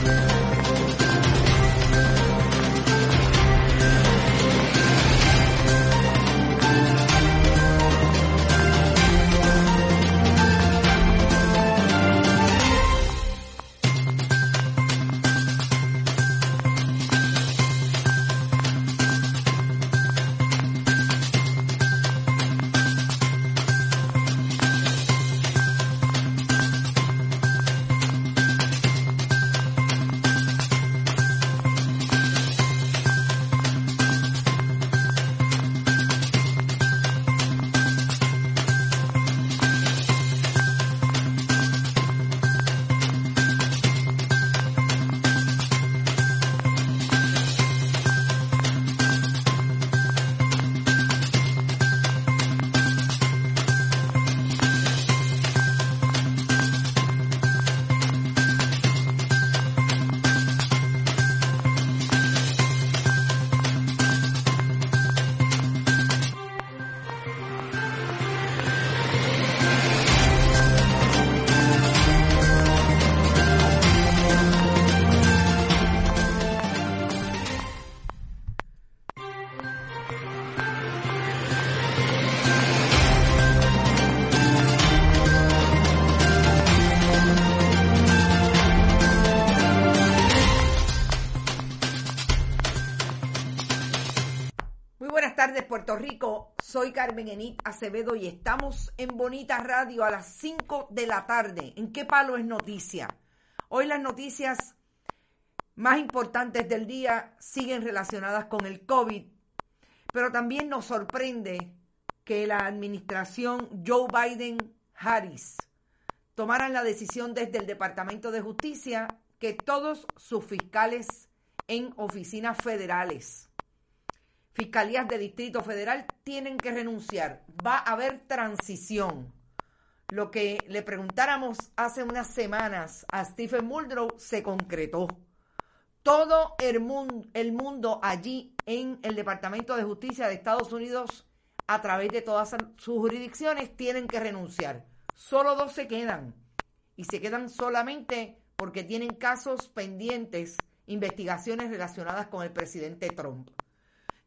Thank you. Puerto Rico. Soy Carmen Enit Acevedo y estamos en Bonita Radio a las 5 de la tarde. ¿En qué palo es noticia? Hoy las noticias más importantes del día siguen relacionadas con el COVID, pero también nos sorprende que la administración Joe Biden-Harris tomaran la decisión desde el Departamento de Justicia que todos sus fiscales en oficinas federales fiscalías de Distrito Federal tienen que renunciar. Va a haber transición. Lo que le preguntáramos hace unas semanas a Stephen Muldrow se concretó. Todo el mundo, el mundo allí en el Departamento de Justicia de Estados Unidos, a través de todas sus jurisdicciones, tienen que renunciar. Solo dos se quedan. Y se quedan solamente porque tienen casos pendientes, investigaciones relacionadas con el presidente Trump.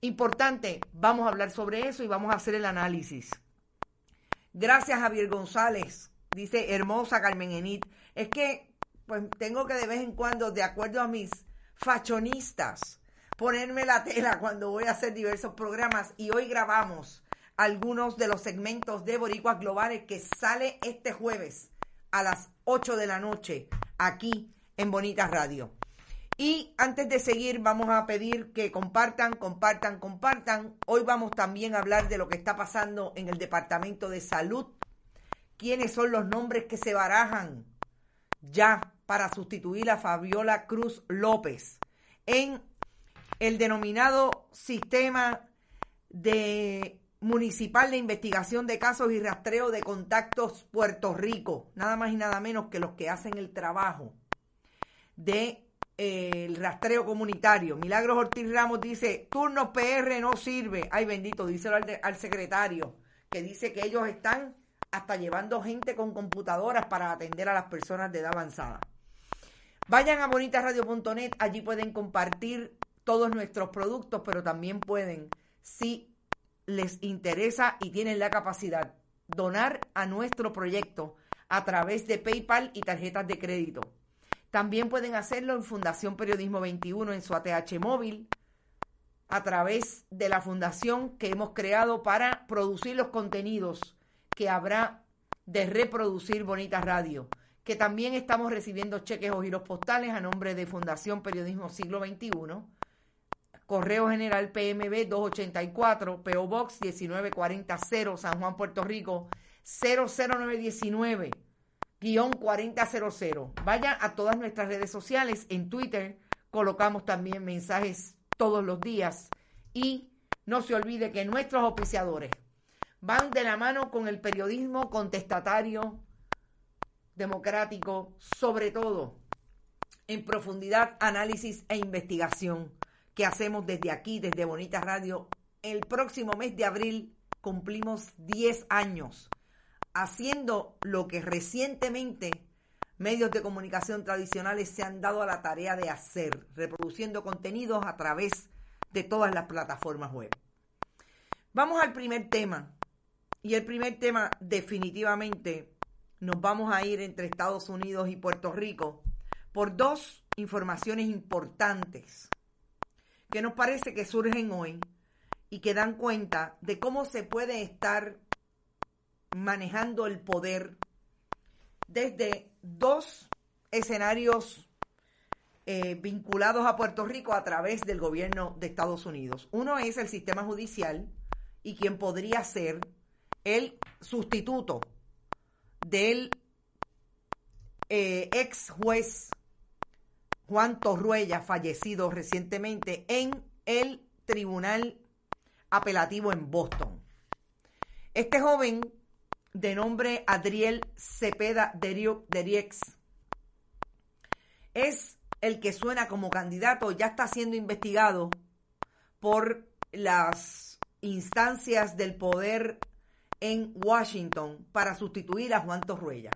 Importante, vamos a hablar sobre eso y vamos a hacer el análisis. Gracias Javier González, dice hermosa Carmen Enit. Es que pues tengo que de vez en cuando, de acuerdo a mis fachonistas, ponerme la tela cuando voy a hacer diversos programas y hoy grabamos algunos de los segmentos de Boricuas Globales que sale este jueves a las 8 de la noche aquí en Bonita Radio. Y antes de seguir, vamos a pedir que compartan, compartan, compartan. Hoy vamos también a hablar de lo que está pasando en el Departamento de Salud. ¿Quiénes son los nombres que se barajan ya para sustituir a Fabiola Cruz López en el denominado sistema de municipal de investigación de casos y rastreo de contactos Puerto Rico, nada más y nada menos que los que hacen el trabajo de el rastreo comunitario. Milagros Ortiz Ramos dice, turnos PR no sirve. Ay, bendito, díselo al, al secretario, que dice que ellos están hasta llevando gente con computadoras para atender a las personas de edad avanzada. Vayan a bonitasradio.net, allí pueden compartir todos nuestros productos, pero también pueden, si les interesa y tienen la capacidad, donar a nuestro proyecto a través de PayPal y tarjetas de crédito. También pueden hacerlo en Fundación Periodismo 21 en su ATH móvil, a través de la fundación que hemos creado para producir los contenidos que habrá de reproducir Bonita Radio, que también estamos recibiendo cheques o giros postales a nombre de Fundación Periodismo Siglo XXI, Correo General PMB 284, PO Box 19400, San Juan, Puerto Rico 00919 4000. Vaya a todas nuestras redes sociales. En Twitter colocamos también mensajes todos los días. Y no se olvide que nuestros oficiadores van de la mano con el periodismo contestatario, democrático, sobre todo en profundidad, análisis e investigación que hacemos desde aquí, desde Bonita Radio. El próximo mes de abril cumplimos 10 años haciendo lo que recientemente medios de comunicación tradicionales se han dado a la tarea de hacer, reproduciendo contenidos a través de todas las plataformas web. Vamos al primer tema. Y el primer tema definitivamente nos vamos a ir entre Estados Unidos y Puerto Rico por dos informaciones importantes que nos parece que surgen hoy y que dan cuenta de cómo se puede estar manejando el poder desde dos escenarios eh, vinculados a Puerto Rico a través del gobierno de Estados Unidos. Uno es el sistema judicial y quien podría ser el sustituto del eh, ex juez Juan Torruella, fallecido recientemente en el Tribunal Apelativo en Boston. Este joven de nombre Adriel Cepeda Deriex es el que suena como candidato, ya está siendo investigado por las instancias del poder en Washington para sustituir a Juan Torruella.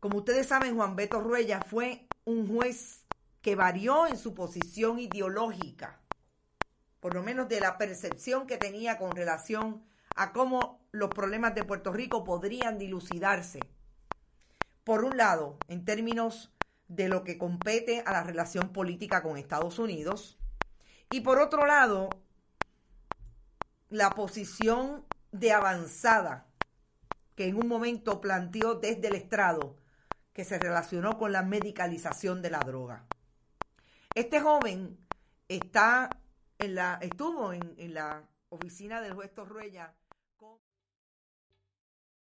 Como ustedes saben, Juan Beto Ruella fue un juez que varió en su posición ideológica, por lo menos de la percepción que tenía con relación a cómo los problemas de Puerto Rico podrían dilucidarse. Por un lado, en términos de lo que compete a la relación política con Estados Unidos, y por otro lado, la posición de avanzada que en un momento planteó desde el estrado que se relacionó con la medicalización de la droga. Este joven está en la, estuvo en, en la oficina del juez Torruella.